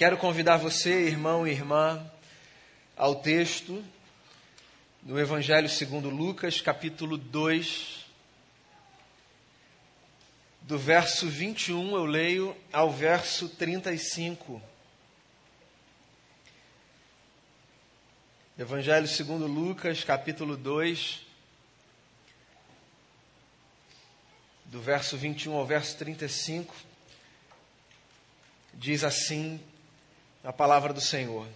Quero convidar você, irmão e irmã, ao texto do Evangelho segundo Lucas, capítulo 2, do verso 21 eu leio ao verso 35. Evangelho segundo Lucas, capítulo 2, do verso 21 ao verso 35, diz assim a palavra do Senhor.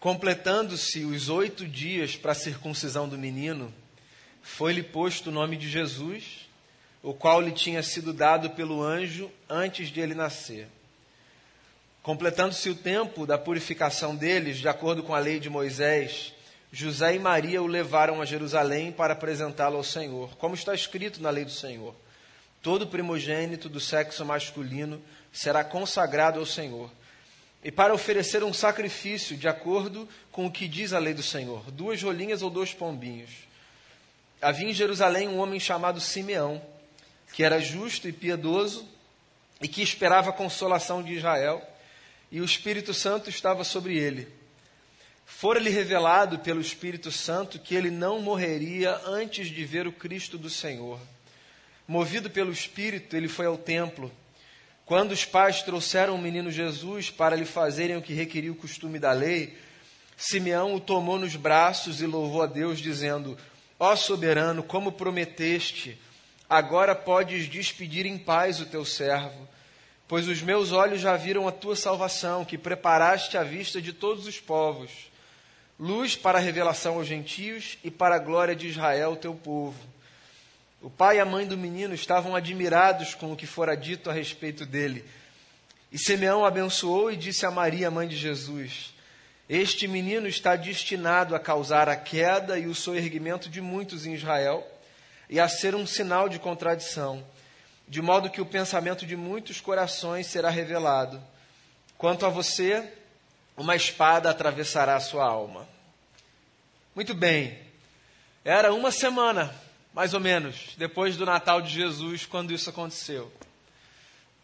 Completando-se os oito dias para a circuncisão do menino, foi-lhe posto o nome de Jesus, o qual lhe tinha sido dado pelo anjo antes de ele nascer. Completando-se o tempo da purificação deles, de acordo com a lei de Moisés, José e Maria o levaram a Jerusalém para apresentá-lo ao Senhor, como está escrito na lei do Senhor. Todo primogênito do sexo masculino será consagrado ao Senhor. E para oferecer um sacrifício de acordo com o que diz a lei do Senhor, duas rolinhas ou dois pombinhos. Havia em Jerusalém um homem chamado Simeão, que era justo e piedoso e que esperava a consolação de Israel, e o Espírito Santo estava sobre ele. Fora-lhe revelado pelo Espírito Santo que ele não morreria antes de ver o Cristo do Senhor. Movido pelo Espírito, ele foi ao templo quando os pais trouxeram o menino Jesus para lhe fazerem o que requeria o costume da lei, Simeão o tomou nos braços e louvou a Deus, dizendo: Ó soberano, como prometeste, agora podes despedir em paz o teu servo, pois os meus olhos já viram a tua salvação, que preparaste à vista de todos os povos, luz para a revelação aos gentios e para a glória de Israel, teu povo. O pai e a mãe do menino estavam admirados com o que fora dito a respeito dele. E Simeão abençoou e disse a Maria, mãe de Jesus: Este menino está destinado a causar a queda e o soerguimento de muitos em Israel, e a ser um sinal de contradição, de modo que o pensamento de muitos corações será revelado. Quanto a você, uma espada atravessará a sua alma. Muito bem, era uma semana mais ou menos, depois do Natal de Jesus, quando isso aconteceu.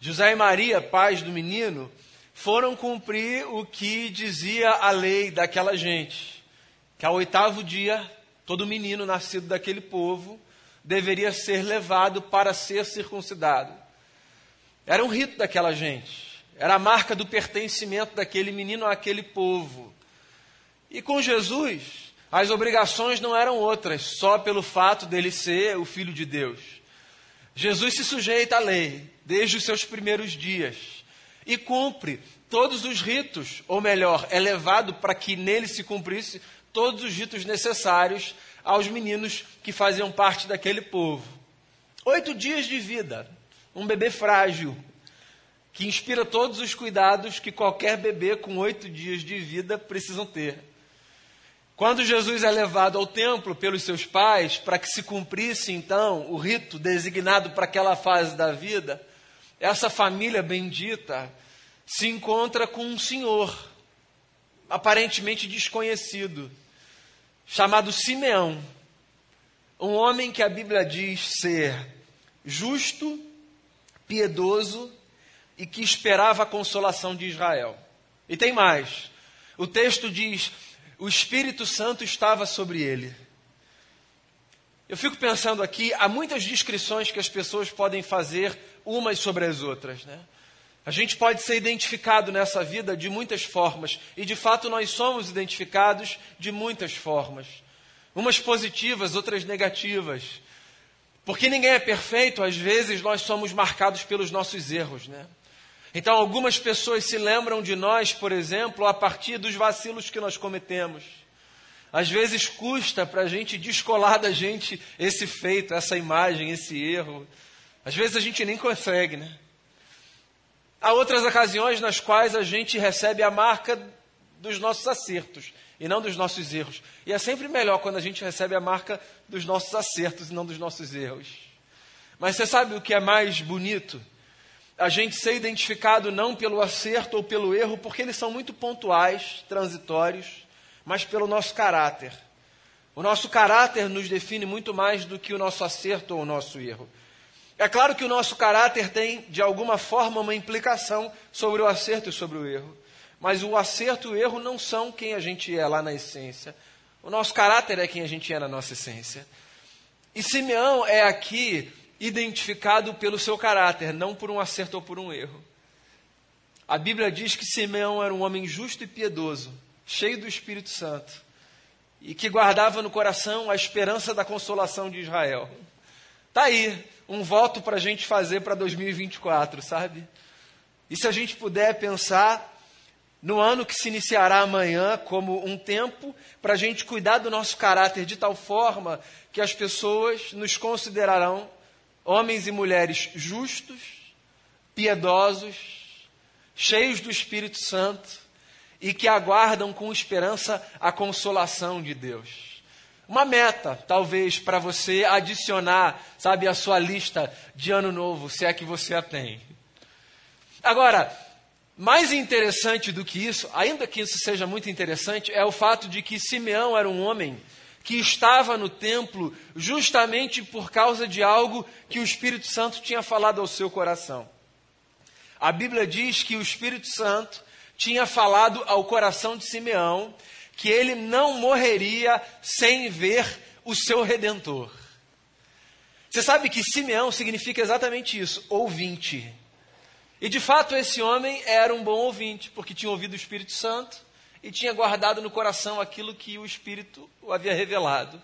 José e Maria, pais do menino, foram cumprir o que dizia a lei daquela gente, que ao oitavo dia, todo menino nascido daquele povo deveria ser levado para ser circuncidado. Era um rito daquela gente, era a marca do pertencimento daquele menino àquele povo. E com Jesus, as obrigações não eram outras, só pelo fato dele ser o filho de Deus. Jesus se sujeita à lei desde os seus primeiros dias e cumpre todos os ritos, ou melhor, é levado para que nele se cumprisse todos os ritos necessários aos meninos que faziam parte daquele povo. Oito dias de vida, um bebê frágil, que inspira todos os cuidados que qualquer bebê com oito dias de vida precisam ter. Quando Jesus é levado ao templo pelos seus pais, para que se cumprisse então o rito designado para aquela fase da vida, essa família bendita se encontra com um senhor, aparentemente desconhecido, chamado Simeão, um homem que a Bíblia diz ser justo, piedoso e que esperava a consolação de Israel. E tem mais. O texto diz o Espírito Santo estava sobre ele. Eu fico pensando aqui, há muitas descrições que as pessoas podem fazer umas sobre as outras, né? A gente pode ser identificado nessa vida de muitas formas, e de fato nós somos identificados de muitas formas. Umas positivas, outras negativas. Porque ninguém é perfeito, às vezes nós somos marcados pelos nossos erros, né? Então, algumas pessoas se lembram de nós, por exemplo, a partir dos vacilos que nós cometemos. Às vezes custa para a gente descolar da gente esse feito, essa imagem, esse erro. Às vezes a gente nem consegue, né? Há outras ocasiões nas quais a gente recebe a marca dos nossos acertos e não dos nossos erros. E é sempre melhor quando a gente recebe a marca dos nossos acertos e não dos nossos erros. Mas você sabe o que é mais bonito? A gente ser identificado não pelo acerto ou pelo erro, porque eles são muito pontuais, transitórios, mas pelo nosso caráter. O nosso caráter nos define muito mais do que o nosso acerto ou o nosso erro. É claro que o nosso caráter tem, de alguma forma, uma implicação sobre o acerto e sobre o erro. Mas o acerto e o erro não são quem a gente é lá na essência. O nosso caráter é quem a gente é na nossa essência. E Simeão é aqui identificado pelo seu caráter, não por um acerto ou por um erro. A Bíblia diz que Simeão era um homem justo e piedoso, cheio do Espírito Santo, e que guardava no coração a esperança da consolação de Israel. Está aí um voto para a gente fazer para 2024, sabe? E se a gente puder pensar no ano que se iniciará amanhã como um tempo para a gente cuidar do nosso caráter de tal forma que as pessoas nos considerarão homens e mulheres justos, piedosos, cheios do Espírito Santo e que aguardam com esperança a consolação de Deus. Uma meta, talvez, para você adicionar, sabe, a sua lista de ano novo, se é que você a tem. Agora, mais interessante do que isso, ainda que isso seja muito interessante, é o fato de que Simeão era um homem que estava no templo justamente por causa de algo que o Espírito Santo tinha falado ao seu coração. A Bíblia diz que o Espírito Santo tinha falado ao coração de Simeão que ele não morreria sem ver o seu redentor. Você sabe que Simeão significa exatamente isso, ouvinte. E de fato esse homem era um bom ouvinte, porque tinha ouvido o Espírito Santo e tinha guardado no coração aquilo que o Espírito o havia revelado.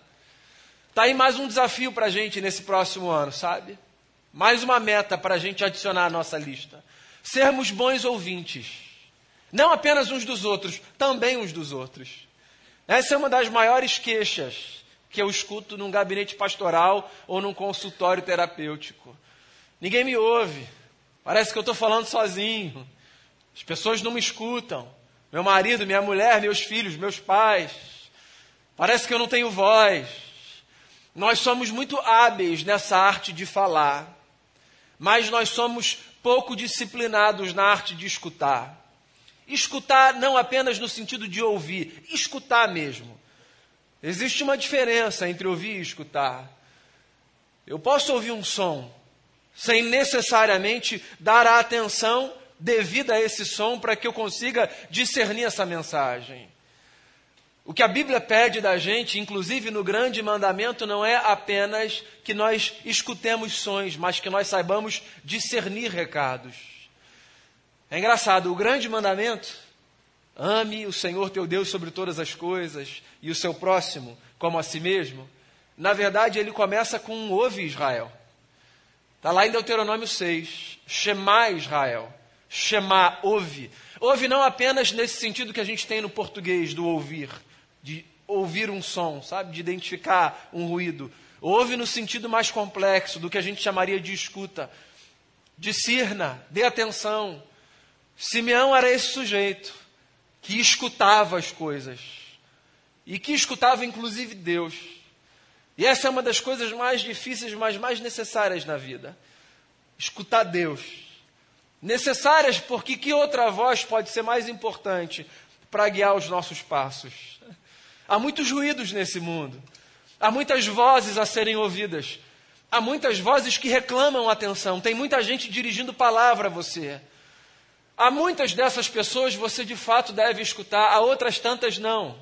Está aí mais um desafio para a gente nesse próximo ano, sabe? Mais uma meta para a gente adicionar à nossa lista. Sermos bons ouvintes. Não apenas uns dos outros, também uns dos outros. Essa é uma das maiores queixas que eu escuto num gabinete pastoral ou num consultório terapêutico. Ninguém me ouve. Parece que eu estou falando sozinho. As pessoas não me escutam meu marido, minha mulher, meus filhos, meus pais. Parece que eu não tenho voz. Nós somos muito hábeis nessa arte de falar, mas nós somos pouco disciplinados na arte de escutar. Escutar não apenas no sentido de ouvir, escutar mesmo. Existe uma diferença entre ouvir e escutar. Eu posso ouvir um som sem necessariamente dar a atenção devida a esse som para que eu consiga discernir essa mensagem. O que a Bíblia pede da gente, inclusive no grande mandamento, não é apenas que nós escutemos sons, mas que nós saibamos discernir recados. É engraçado, o grande mandamento, ame o Senhor teu Deus sobre todas as coisas e o seu próximo como a si mesmo. Na verdade, ele começa com um ouve Israel. Está lá em Deuteronômio 6, Shema Israel. Shema, ouve. Ouve não apenas nesse sentido que a gente tem no português do ouvir, de ouvir um som, sabe? De identificar um ruído. Ouve no sentido mais complexo do que a gente chamaria de escuta. Discirna, dê atenção. Simeão era esse sujeito que escutava as coisas e que escutava inclusive Deus. E essa é uma das coisas mais difíceis, mas mais necessárias na vida. Escutar Deus necessárias, porque que outra voz pode ser mais importante para guiar os nossos passos? Há muitos ruídos nesse mundo, há muitas vozes a serem ouvidas, há muitas vozes que reclamam atenção, tem muita gente dirigindo palavra a você. Há muitas dessas pessoas você de fato deve escutar, há outras tantas não.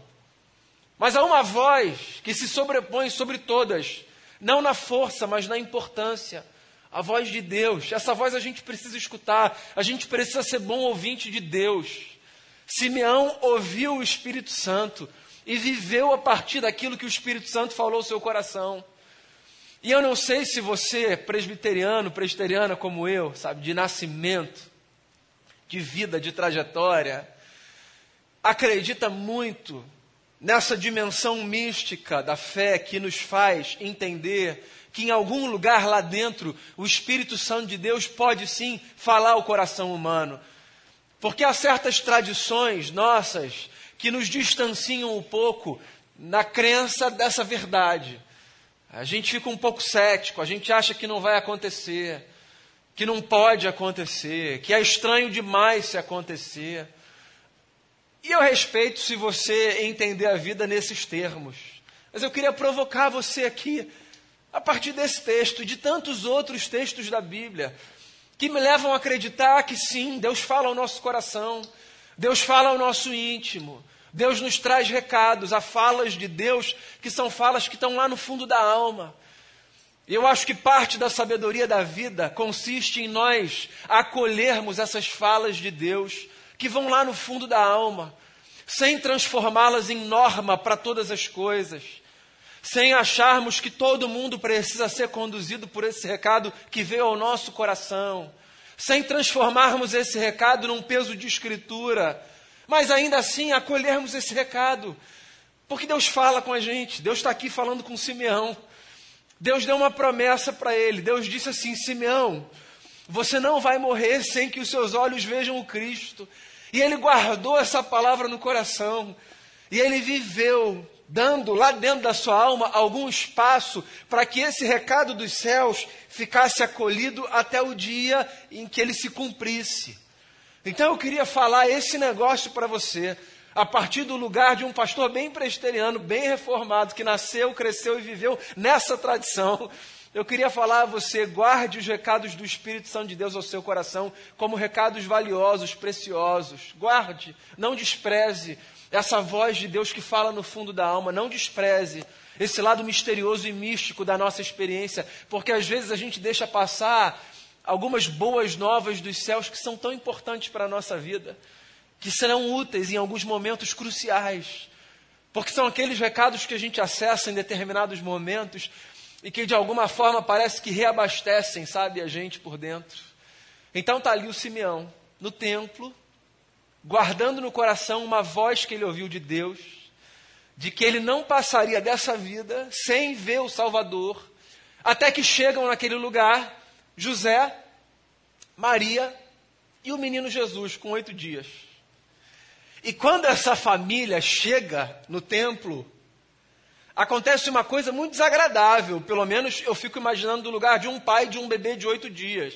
Mas há uma voz que se sobrepõe sobre todas, não na força, mas na importância a voz de Deus. Essa voz a gente precisa escutar, a gente precisa ser bom ouvinte de Deus. Simeão ouviu o Espírito Santo e viveu a partir daquilo que o Espírito Santo falou ao seu coração. E eu não sei se você, presbiteriano, presbiteriana como eu, sabe, de nascimento, de vida, de trajetória, acredita muito nessa dimensão mística da fé que nos faz entender que em algum lugar lá dentro o Espírito Santo de Deus pode sim falar ao coração humano. Porque há certas tradições nossas que nos distanciam um pouco na crença dessa verdade. A gente fica um pouco cético, a gente acha que não vai acontecer, que não pode acontecer, que é estranho demais se acontecer. E eu respeito se você entender a vida nesses termos. Mas eu queria provocar você aqui a partir desse texto e de tantos outros textos da Bíblia, que me levam a acreditar que sim, Deus fala ao nosso coração, Deus fala ao nosso íntimo, Deus nos traz recados, há falas de Deus que são falas que estão lá no fundo da alma. Eu acho que parte da sabedoria da vida consiste em nós acolhermos essas falas de Deus que vão lá no fundo da alma, sem transformá-las em norma para todas as coisas, sem acharmos que todo mundo precisa ser conduzido por esse recado que veio ao nosso coração, sem transformarmos esse recado num peso de escritura, mas ainda assim acolhermos esse recado, porque Deus fala com a gente, Deus está aqui falando com Simeão. Deus deu uma promessa para ele. Deus disse assim: Simeão, você não vai morrer sem que os seus olhos vejam o Cristo. E ele guardou essa palavra no coração. E ele viveu, dando lá dentro da sua alma algum espaço para que esse recado dos céus ficasse acolhido até o dia em que ele se cumprisse. Então eu queria falar esse negócio para você a partir do lugar de um pastor bem presteriano, bem reformado, que nasceu, cresceu e viveu nessa tradição. Eu queria falar a você, guarde os recados do Espírito Santo de Deus ao seu coração como recados valiosos, preciosos. Guarde, não despreze essa voz de Deus que fala no fundo da alma, não despreze esse lado misterioso e místico da nossa experiência, porque às vezes a gente deixa passar algumas boas novas dos céus que são tão importantes para a nossa vida que serão úteis em alguns momentos cruciais, porque são aqueles recados que a gente acessa em determinados momentos e que de alguma forma parece que reabastecem, sabe, a gente por dentro. Então está ali o Simeão, no templo, guardando no coração uma voz que ele ouviu de Deus, de que ele não passaria dessa vida sem ver o Salvador, até que chegam naquele lugar José, Maria e o menino Jesus, com oito dias. E quando essa família chega no templo, acontece uma coisa muito desagradável. Pelo menos eu fico imaginando do lugar de um pai de um bebê de oito dias.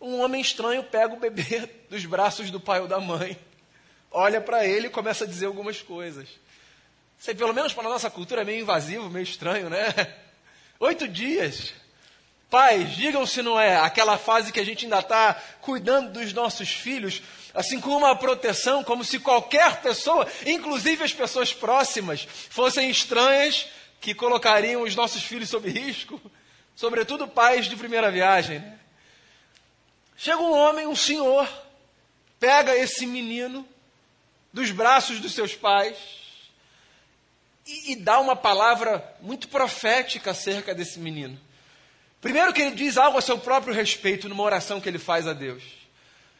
Um homem estranho pega o bebê dos braços do pai ou da mãe, olha para ele e começa a dizer algumas coisas. Sei, pelo menos para a nossa cultura é meio invasivo, meio estranho, né? Oito dias. Pais, digam se não é aquela fase que a gente ainda está cuidando dos nossos filhos, assim como uma proteção, como se qualquer pessoa, inclusive as pessoas próximas, fossem estranhas que colocariam os nossos filhos sob risco, sobretudo pais de primeira viagem. Né? Chega um homem, um senhor, pega esse menino dos braços dos seus pais e, e dá uma palavra muito profética acerca desse menino. Primeiro que ele diz algo a seu próprio respeito numa oração que ele faz a Deus.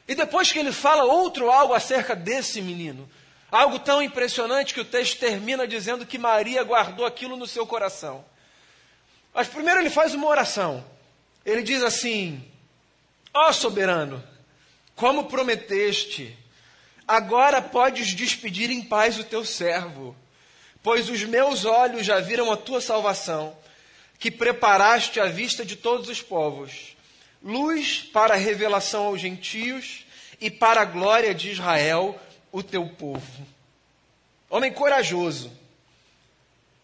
E depois que ele fala outro algo acerca desse menino. Algo tão impressionante que o texto termina dizendo que Maria guardou aquilo no seu coração. Mas primeiro ele faz uma oração. Ele diz assim: Ó oh, soberano, como prometeste, agora podes despedir em paz o teu servo, pois os meus olhos já viram a tua salvação que preparaste à vista de todos os povos, luz para a revelação aos gentios e para a glória de Israel, o teu povo. Homem corajoso.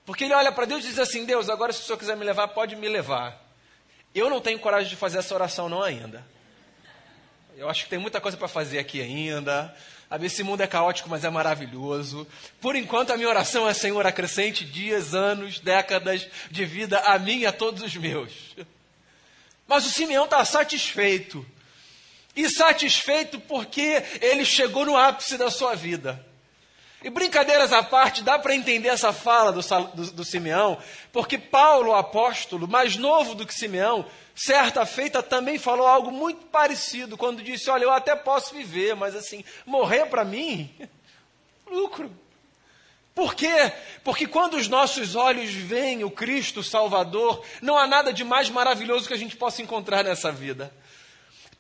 Porque ele olha para Deus e diz assim: Deus, agora se o Senhor quiser me levar, pode me levar. Eu não tenho coragem de fazer essa oração, não ainda. Eu acho que tem muita coisa para fazer aqui ainda. Esse mundo é caótico, mas é maravilhoso. Por enquanto, a minha oração é: Senhor, acrescente dias, anos, décadas de vida a mim e a todos os meus. Mas o Simeão está satisfeito. E satisfeito porque ele chegou no ápice da sua vida. E brincadeiras à parte, dá para entender essa fala do, do, do Simeão, porque Paulo, apóstolo, mais novo do que Simeão, certa feita também falou algo muito parecido, quando disse: Olha, eu até posso viver, mas assim, morrer para mim, lucro. Por quê? Porque quando os nossos olhos veem o Cristo Salvador, não há nada de mais maravilhoso que a gente possa encontrar nessa vida.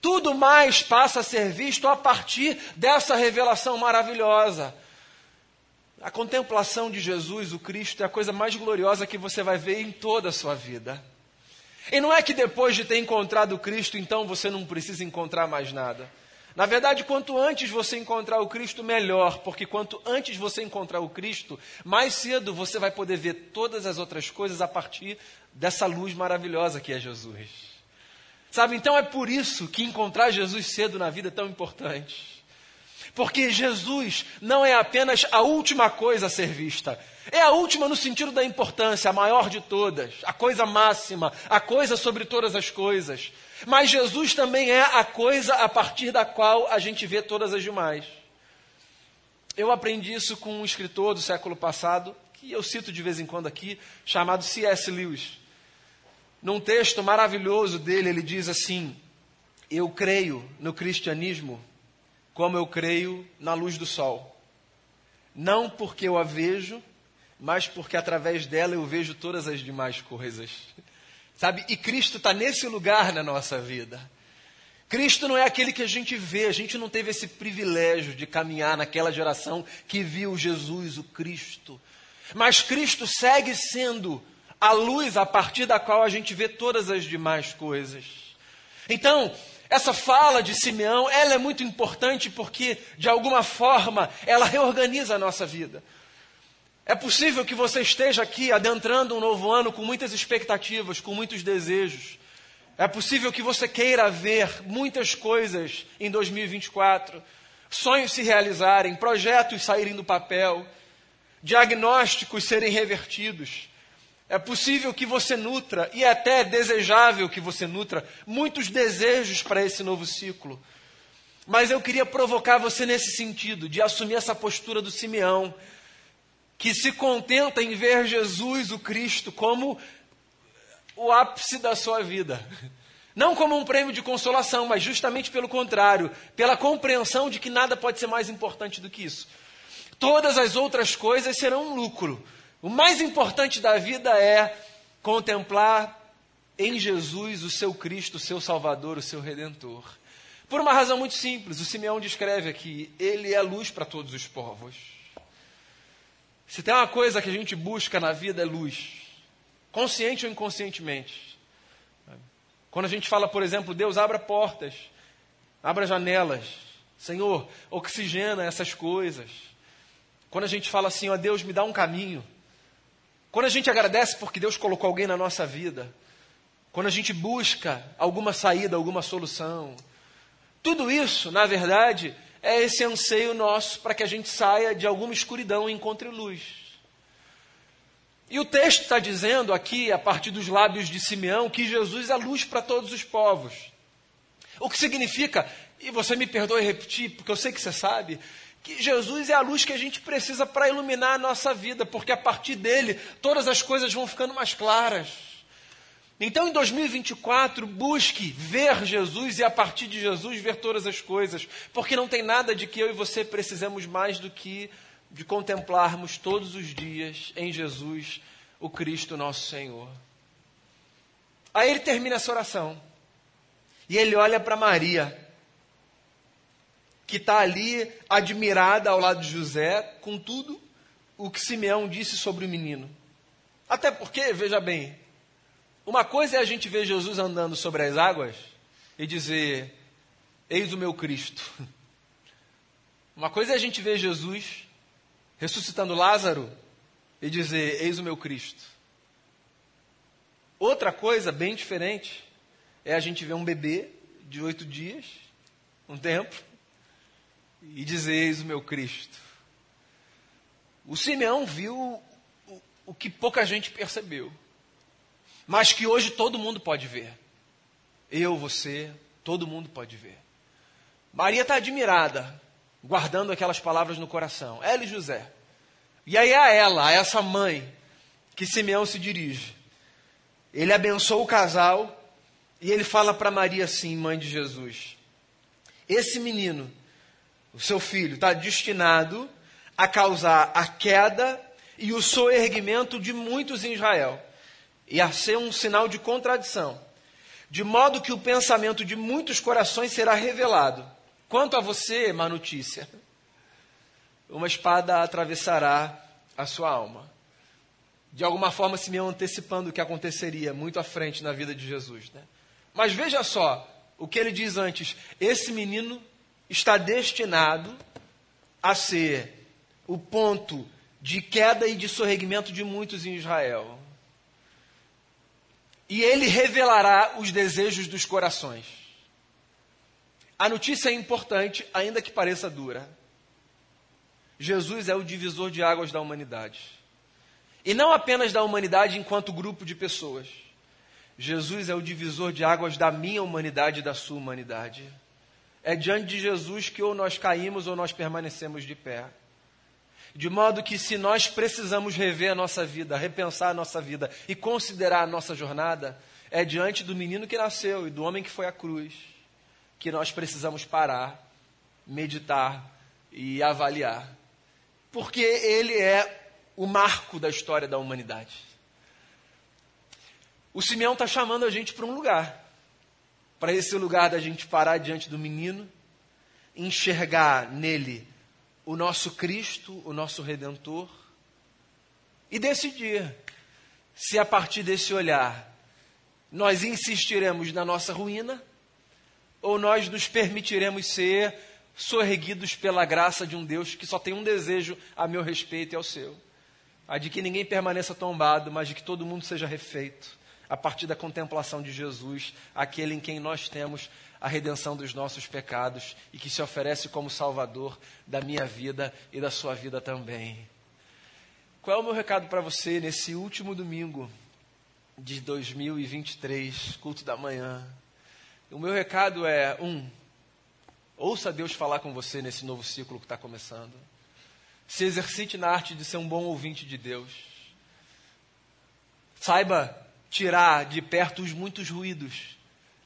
Tudo mais passa a ser visto a partir dessa revelação maravilhosa. A contemplação de Jesus, o Cristo, é a coisa mais gloriosa que você vai ver em toda a sua vida. E não é que depois de ter encontrado Cristo, então você não precisa encontrar mais nada. Na verdade, quanto antes você encontrar o Cristo, melhor, porque quanto antes você encontrar o Cristo, mais cedo você vai poder ver todas as outras coisas a partir dessa luz maravilhosa que é Jesus. Sabe, então é por isso que encontrar Jesus cedo na vida é tão importante. Porque Jesus não é apenas a última coisa a ser vista, é a última no sentido da importância, a maior de todas, a coisa máxima, a coisa sobre todas as coisas. Mas Jesus também é a coisa a partir da qual a gente vê todas as demais. Eu aprendi isso com um escritor do século passado, que eu cito de vez em quando aqui, chamado C.S. Lewis. Num texto maravilhoso dele, ele diz assim: Eu creio no cristianismo como eu creio na luz do sol. Não porque eu a vejo, mas porque através dela eu vejo todas as demais coisas. Sabe? E Cristo está nesse lugar na nossa vida. Cristo não é aquele que a gente vê, a gente não teve esse privilégio de caminhar naquela geração que viu Jesus, o Cristo. Mas Cristo segue sendo a luz a partir da qual a gente vê todas as demais coisas. Então, essa fala de Simeão, ela é muito importante porque, de alguma forma, ela reorganiza a nossa vida. É possível que você esteja aqui adentrando um novo ano com muitas expectativas, com muitos desejos. É possível que você queira ver muitas coisas em 2024, sonhos se realizarem, projetos saírem do papel, diagnósticos serem revertidos. É possível que você nutra, e é até desejável que você nutra, muitos desejos para esse novo ciclo. Mas eu queria provocar você nesse sentido, de assumir essa postura do Simeão, que se contenta em ver Jesus, o Cristo, como o ápice da sua vida. Não como um prêmio de consolação, mas justamente pelo contrário, pela compreensão de que nada pode ser mais importante do que isso. Todas as outras coisas serão um lucro. O mais importante da vida é contemplar em Jesus o seu Cristo, o seu Salvador, o seu Redentor. Por uma razão muito simples, o Simeão descreve aqui: ele é luz para todos os povos. Se tem uma coisa que a gente busca na vida é luz, consciente ou inconscientemente. Quando a gente fala, por exemplo, Deus abra portas, abra janelas, Senhor, oxigena essas coisas. Quando a gente fala assim, ó Deus, me dá um caminho. Quando a gente agradece porque Deus colocou alguém na nossa vida. Quando a gente busca alguma saída, alguma solução. Tudo isso, na verdade, é esse anseio nosso para que a gente saia de alguma escuridão e encontre luz. E o texto está dizendo aqui, a partir dos lábios de Simeão, que Jesus é luz para todos os povos. O que significa, e você me perdoe repetir, porque eu sei que você sabe, que Jesus é a luz que a gente precisa para iluminar a nossa vida, porque a partir dele todas as coisas vão ficando mais claras. Então, em 2024, busque ver Jesus e, a partir de Jesus, ver todas as coisas, porque não tem nada de que eu e você precisamos mais do que de contemplarmos todos os dias em Jesus, o Cristo nosso Senhor. Aí ele termina essa oração e ele olha para Maria, que está ali admirada ao lado de José, com tudo o que Simeão disse sobre o menino. Até porque, veja bem, uma coisa é a gente ver Jesus andando sobre as águas e dizer: Eis o meu Cristo. Uma coisa é a gente ver Jesus ressuscitando Lázaro e dizer: Eis o meu Cristo. Outra coisa bem diferente é a gente ver um bebê de oito dias, um tempo, e dizer: Eis o meu Cristo. O Simeão viu o, o que pouca gente percebeu mas que hoje todo mundo pode ver. Eu, você, todo mundo pode ver. Maria está admirada, guardando aquelas palavras no coração. Ela e José. E aí a ela, a essa mãe, que Simeão se dirige. Ele abençoa o casal e ele fala para Maria assim, mãe de Jesus: Esse menino, o seu filho, está destinado a causar a queda e o soerguimento de muitos em Israel e a ser um sinal de contradição, de modo que o pensamento de muitos corações será revelado. Quanto a você, má notícia, uma espada atravessará a sua alma. De alguma forma, se me antecipando o que aconteceria muito à frente na vida de Jesus. Né? Mas veja só o que ele diz antes: esse menino está destinado a ser o ponto de queda e de sorregimento de muitos em Israel. E ele revelará os desejos dos corações. A notícia é importante, ainda que pareça dura. Jesus é o divisor de águas da humanidade. E não apenas da humanidade enquanto grupo de pessoas. Jesus é o divisor de águas da minha humanidade e da sua humanidade. É diante de Jesus que ou nós caímos ou nós permanecemos de pé. De modo que, se nós precisamos rever a nossa vida, repensar a nossa vida e considerar a nossa jornada, é diante do menino que nasceu e do homem que foi à cruz que nós precisamos parar, meditar e avaliar. Porque ele é o marco da história da humanidade. O Simeão está chamando a gente para um lugar. Para esse lugar da gente parar diante do menino, enxergar nele o nosso Cristo, o nosso Redentor, e decidir se a partir desse olhar nós insistiremos na nossa ruína ou nós nos permitiremos ser sorreguidos pela graça de um Deus que só tem um desejo a meu respeito e ao seu: a de que ninguém permaneça tombado, mas de que todo mundo seja refeito a partir da contemplação de Jesus, aquele em quem nós temos a redenção dos nossos pecados e que se oferece como Salvador da minha vida e da sua vida também. Qual é o meu recado para você nesse último domingo de 2023, culto da manhã? O meu recado é: um, ouça Deus falar com você nesse novo ciclo que está começando. Se exercite na arte de ser um bom ouvinte de Deus. Saiba tirar de perto os muitos ruídos,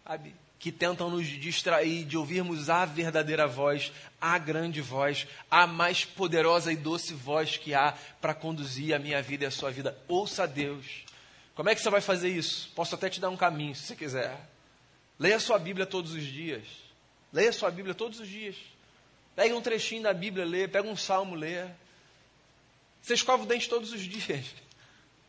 sabe? Que tentam nos distrair de ouvirmos a verdadeira voz, a grande voz, a mais poderosa e doce voz que há para conduzir a minha vida e a sua vida. Ouça a Deus. Como é que você vai fazer isso? Posso até te dar um caminho, se você quiser. Leia sua Bíblia todos os dias. Leia sua Bíblia todos os dias. Pega um trechinho da Bíblia, lê. Pega um salmo, lê. Você escova o dente todos os dias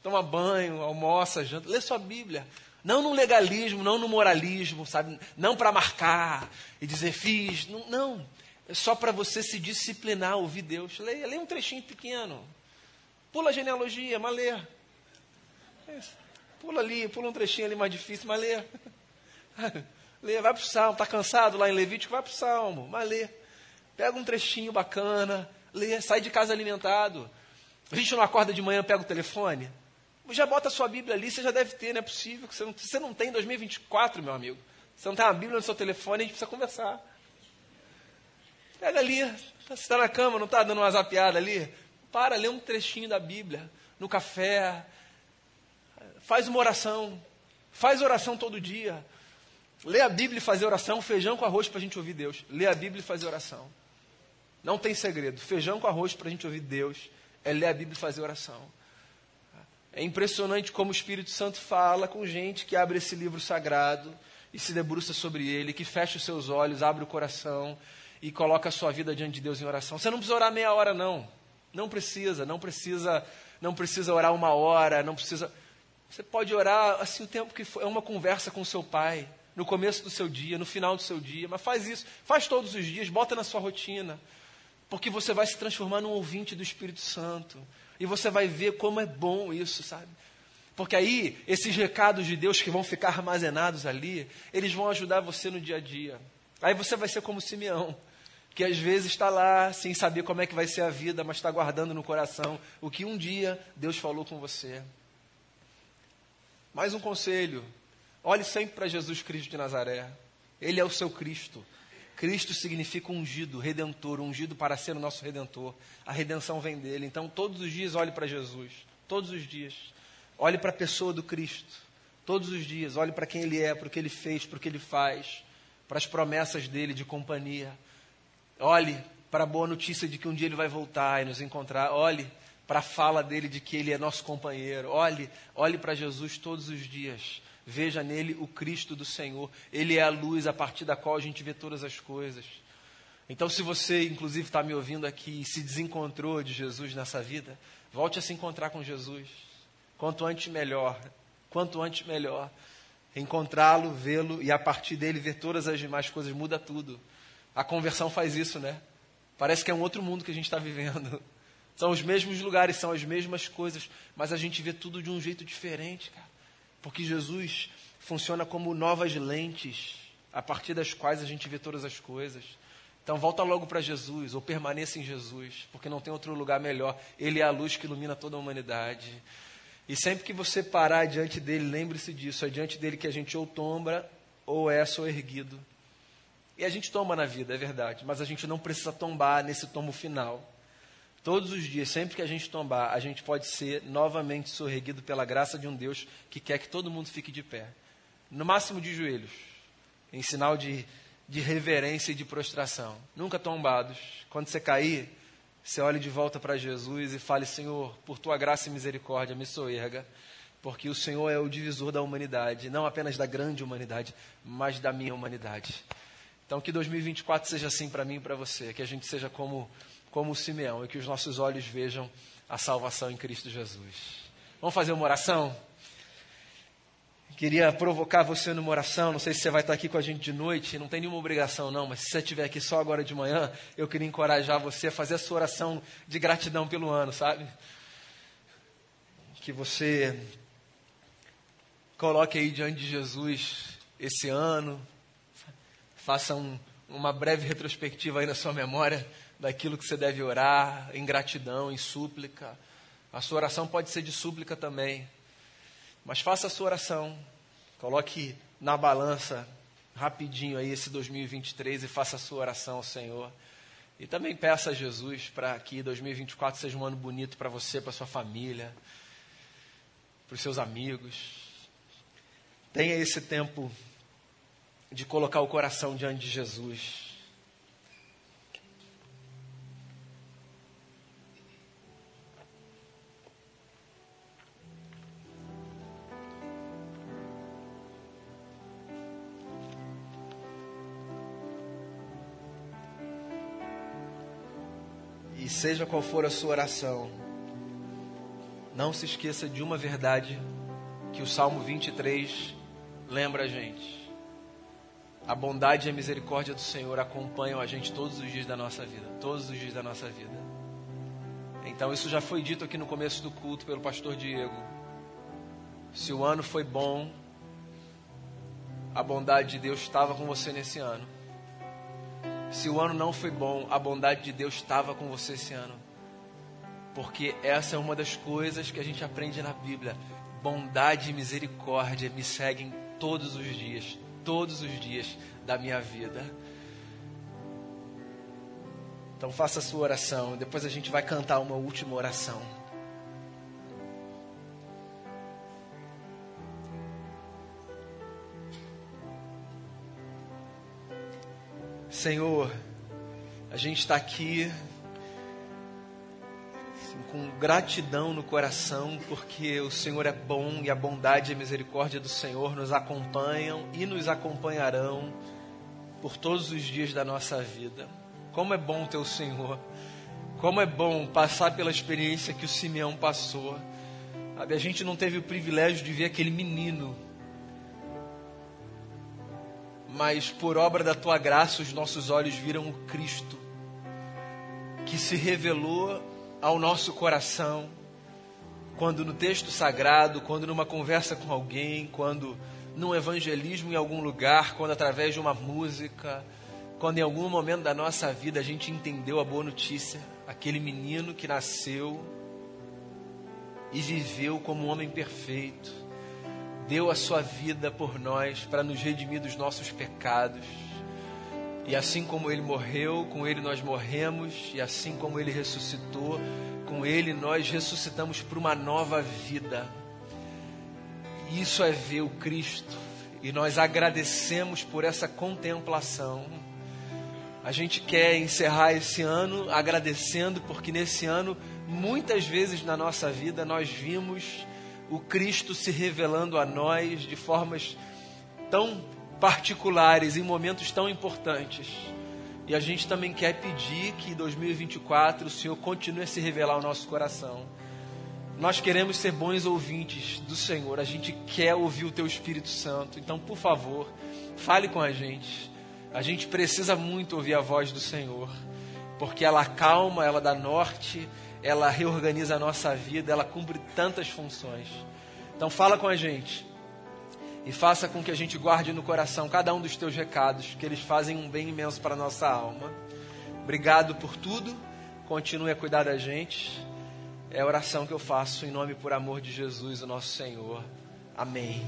toma banho, almoça, janta, lê sua Bíblia. Não no legalismo, não no moralismo, sabe? Não para marcar e dizer fiz. Não, não. É só para você se disciplinar, ouvir Deus. Leia, leia um trechinho pequeno. Pula a genealogia, mas lê. É pula ali, pula um trechinho ali mais difícil, mas lê. lê, vai para o Salmo. Está cansado lá em Levítico? Vai para o Salmo, mas lê. Pega um trechinho bacana, lê, sai de casa alimentado. A gente não acorda de manhã, pega o telefone. Já bota a sua Bíblia ali, você já deve ter, não é possível. Que você, não, você não tem em 2024, meu amigo. Você não tem uma Bíblia no seu telefone, a gente precisa conversar. Pega ali, você está na cama, não está dando uma zapiada ali? Para, lê um trechinho da Bíblia, no café. Faz uma oração. Faz oração todo dia. Lê a Bíblia e fazer oração, feijão com arroz para a gente ouvir Deus. Lê a Bíblia e fazer oração. Não tem segredo. Feijão com arroz para a gente ouvir Deus é ler a Bíblia e fazer oração. É impressionante como o Espírito Santo fala com gente que abre esse livro sagrado e se debruça sobre ele, que fecha os seus olhos, abre o coração e coloca a sua vida diante de Deus em oração. Você não precisa orar meia hora, não. Não precisa, não precisa, não precisa orar uma hora, não precisa. Você pode orar assim o tempo que for. É uma conversa com o seu pai, no começo do seu dia, no final do seu dia. Mas faz isso, faz todos os dias, bota na sua rotina. Porque você vai se transformar num ouvinte do Espírito Santo. E você vai ver como é bom isso, sabe? Porque aí, esses recados de Deus que vão ficar armazenados ali, eles vão ajudar você no dia a dia. Aí você vai ser como Simeão, que às vezes está lá sem saber como é que vai ser a vida, mas está guardando no coração o que um dia Deus falou com você. Mais um conselho: olhe sempre para Jesus Cristo de Nazaré. Ele é o seu Cristo. Cristo significa ungido, redentor, ungido para ser o nosso redentor. A redenção vem dele. Então, todos os dias, olhe para Jesus. Todos os dias. Olhe para a pessoa do Cristo. Todos os dias, olhe para quem ele é, para o que ele fez, para o que ele faz, para as promessas dele de companhia. Olhe para a boa notícia de que um dia ele vai voltar e nos encontrar. Olhe para a fala dele de que ele é nosso companheiro. Olhe, olhe para Jesus todos os dias veja nele o Cristo do Senhor. Ele é a luz a partir da qual a gente vê todas as coisas. Então, se você, inclusive, está me ouvindo aqui e se desencontrou de Jesus nessa vida, volte a se encontrar com Jesus. Quanto antes, melhor. Quanto antes, melhor. Encontrá-lo, vê-lo e a partir dele ver todas as demais coisas muda tudo. A conversão faz isso, né? Parece que é um outro mundo que a gente está vivendo. São os mesmos lugares, são as mesmas coisas, mas a gente vê tudo de um jeito diferente, cara. Porque Jesus funciona como novas lentes, a partir das quais a gente vê todas as coisas. Então volta logo para Jesus, ou permaneça em Jesus, porque não tem outro lugar melhor. Ele é a luz que ilumina toda a humanidade. E sempre que você parar diante dele, lembre-se disso, é diante dele que a gente ou tomba, ou é erguido. E a gente tomba na vida, é verdade, mas a gente não precisa tombar nesse tombo final. Todos os dias, sempre que a gente tombar, a gente pode ser novamente sorreguido pela graça de um Deus que quer que todo mundo fique de pé. No máximo de joelhos, em sinal de, de reverência e de prostração. Nunca tombados. Quando você cair, você olhe de volta para Jesus e fale: Senhor, por tua graça e misericórdia, me soerga, porque o Senhor é o divisor da humanidade, não apenas da grande humanidade, mas da minha humanidade. Então, que 2024 seja assim para mim e para você, que a gente seja como como o Simeão e que os nossos olhos vejam a salvação em Cristo Jesus. Vamos fazer uma oração? Queria provocar você numa oração. Não sei se você vai estar aqui com a gente de noite, não tem nenhuma obrigação, não, mas se você estiver aqui só agora de manhã, eu queria encorajar você a fazer a sua oração de gratidão pelo ano, sabe? Que você coloque aí diante de Jesus esse ano, faça um, uma breve retrospectiva aí na sua memória daquilo que você deve orar, em gratidão, em súplica. A sua oração pode ser de súplica também. Mas faça a sua oração. Coloque na balança rapidinho aí esse 2023 e faça a sua oração ao Senhor. E também peça a Jesus para que 2024 seja um ano bonito para você, para sua família, para os seus amigos. Tenha esse tempo de colocar o coração diante de Jesus. Seja qual for a sua oração, não se esqueça de uma verdade que o Salmo 23 lembra a gente. A bondade e a misericórdia do Senhor acompanham a gente todos os dias da nossa vida, todos os dias da nossa vida. Então isso já foi dito aqui no começo do culto pelo pastor Diego. Se o ano foi bom, a bondade de Deus estava com você nesse ano. Se o ano não foi bom, a bondade de Deus estava com você esse ano. Porque essa é uma das coisas que a gente aprende na Bíblia. Bondade e misericórdia me seguem todos os dias, todos os dias da minha vida. Então faça a sua oração, depois a gente vai cantar uma última oração. Senhor, a gente está aqui assim, com gratidão no coração, porque o Senhor é bom e a bondade e a misericórdia do Senhor nos acompanham e nos acompanharão por todos os dias da nossa vida. Como é bom ter o Senhor, como é bom passar pela experiência que o Simeão passou. A gente não teve o privilégio de ver aquele menino mas por obra da tua graça os nossos olhos viram o Cristo que se revelou ao nosso coração quando no texto sagrado, quando numa conversa com alguém, quando num evangelismo em algum lugar, quando através de uma música, quando em algum momento da nossa vida a gente entendeu a boa notícia, aquele menino que nasceu e viveu como um homem perfeito deu a sua vida por nós para nos redimir dos nossos pecados. E assim como ele morreu, com ele nós morremos, e assim como ele ressuscitou, com ele nós ressuscitamos para uma nova vida. Isso é ver o Cristo, e nós agradecemos por essa contemplação. A gente quer encerrar esse ano agradecendo, porque nesse ano, muitas vezes na nossa vida, nós vimos o Cristo se revelando a nós de formas tão particulares, em momentos tão importantes. E a gente também quer pedir que em 2024 o Senhor continue a se revelar ao nosso coração. Nós queremos ser bons ouvintes do Senhor, a gente quer ouvir o Teu Espírito Santo. Então, por favor, fale com a gente. A gente precisa muito ouvir a voz do Senhor, porque ela acalma, ela dá norte, ela reorganiza a nossa vida, ela cumpre tantas funções. Então fala com a gente e faça com que a gente guarde no coração cada um dos teus recados, que eles fazem um bem imenso para a nossa alma. Obrigado por tudo, continue a cuidar da gente. É a oração que eu faço em nome por amor de Jesus, o nosso Senhor. Amém.